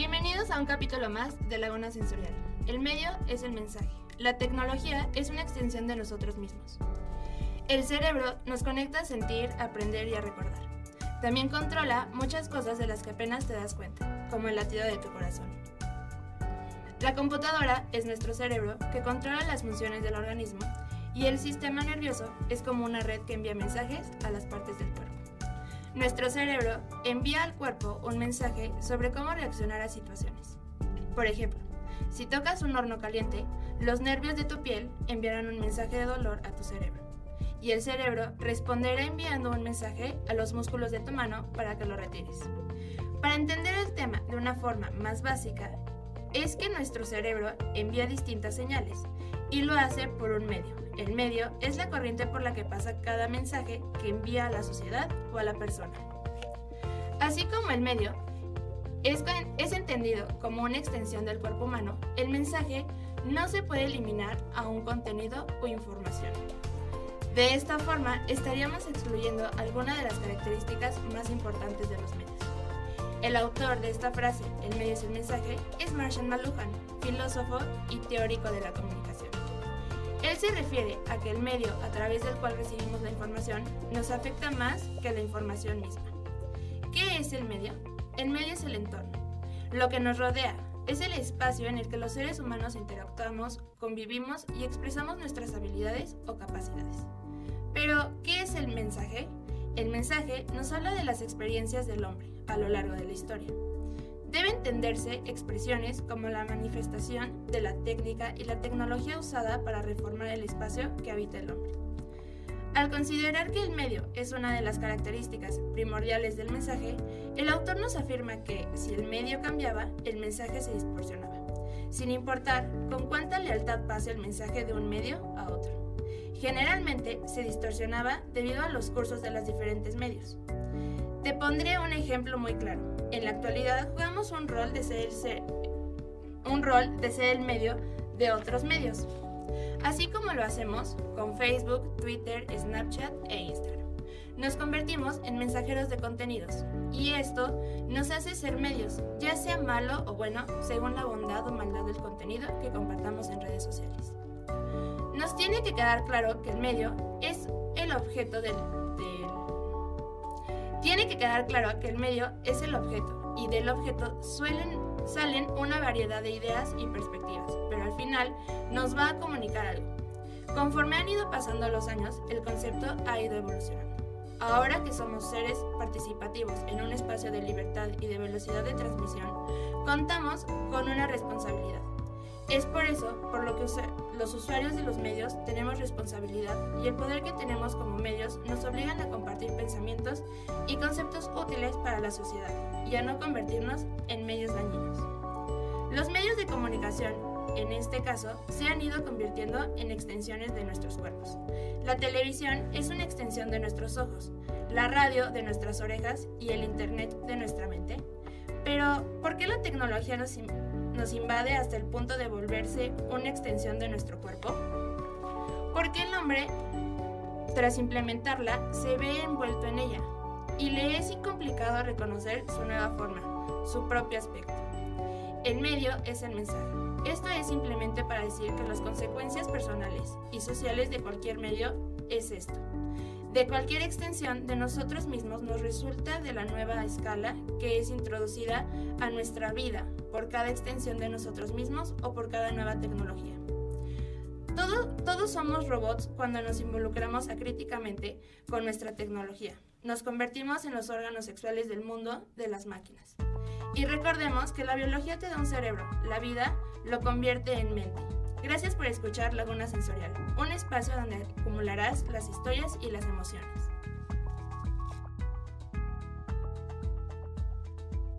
Bienvenidos a un capítulo más de Laguna Sensorial. El medio es el mensaje. La tecnología es una extensión de nosotros mismos. El cerebro nos conecta a sentir, aprender y a recordar. También controla muchas cosas de las que apenas te das cuenta, como el latido de tu corazón. La computadora es nuestro cerebro que controla las funciones del organismo y el sistema nervioso es como una red que envía mensajes a las partes del cuerpo. Nuestro cerebro envía al cuerpo un mensaje sobre cómo reaccionar a situaciones. Por ejemplo, si tocas un horno caliente, los nervios de tu piel enviarán un mensaje de dolor a tu cerebro. Y el cerebro responderá enviando un mensaje a los músculos de tu mano para que lo retires. Para entender el tema de una forma más básica, es que nuestro cerebro envía distintas señales y lo hace por un medio. El medio es la corriente por la que pasa cada mensaje que envía a la sociedad o a la persona. Así como el medio es, entendido como una extensión del cuerpo humano, el mensaje no se puede eliminar a un contenido o información. De esta forma, estaríamos excluyendo algunas de las características más importantes de los medios. El autor de esta frase, el medio es el mensaje, es Marshall McLuhan, filósofo y teórico de la comunicación. Él se refiere a que el medio a través del cual recibimos la información nos afecta más que la información misma. ¿Qué es el medio? El medio es el entorno, lo que nos rodea, es el espacio en el que los seres humanos interactuamos, convivimos y expresamos nuestras habilidades o capacidades. Pero, ¿qué es el mensaje? El mensaje nos habla de las experiencias del hombre a lo largo de la historia. Debe entenderse expresiones como la manifestación de la técnica y la tecnología usada para reformar el espacio que habita el hombre. Al considerar que el medio es una de las características primordiales del mensaje, el autor nos afirma que si el medio cambiaba, el mensaje se distorsionaba, sin importar con cuánta lealtad pase el mensaje de un medio a otro. Generalmente se distorsionaba debido a los cursos de los diferentes medios. Te pondré un ejemplo muy claro. En la actualidad jugamos un rol de ser el, un rol de ser el medio de otros medios, así como lo hacemos con Facebook, Twitter, Snapchat e Instagram. Nos convertimos en mensajeros de contenidos y esto nos hace ser medios, ya sea malo o bueno, según la bondad o maldad del contenido que compartamos en redes sociales. Nos tiene que quedar claro que el medio es el objeto del, Tiene que quedar claro que el medio es el objeto y del objeto suelen, salen una variedad de ideas y perspectivas, pero al final nos va a comunicar algo. Conforme han ido pasando los años, el concepto ha ido evolucionando. Ahora que somos seres participativos en un espacio de libertad y de velocidad de transmisión, contamos con una responsabilidad es por eso por lo que los usuarios de los medios tenemos responsabilidad y el poder que tenemos como medios nos obligan a compartir pensamientos y conceptos útiles para la sociedad y a no convertirnos en medios dañinos. Los medios de comunicación, en este caso, se han ido convirtiendo en extensiones de nuestros cuerpos. La televisión es una extensión de nuestros ojos, la radio de nuestras orejas y el Internet de nuestra mente. Pero, ¿por qué la tecnología nos nos invade hasta el punto de volverse una extensión de nuestro cuerpo? Porque el hombre, tras implementarla, se ve envuelto en ella y le es incomplicado reconocer su nueva forma, su propio aspecto. El medio es el mensaje. Esto es simplemente para decir que las consecuencias personales y sociales de cualquier medio es esto de cualquier extensión de nosotros mismos nos resulta de la nueva escala que es introducida a nuestra vida por cada extensión de nosotros mismos o por cada nueva tecnología. todos somos robots cuando nos involucramos acríticamente con nuestra tecnología. Nos convertimos en los órganos sexuales del mundo de las máquinas. Y recordemos que la biología te da un cerebro, la vida lo convierte en mente. Gracias por escuchar Laguna Sensorial, un espacio donde acumularás las historias y las emociones.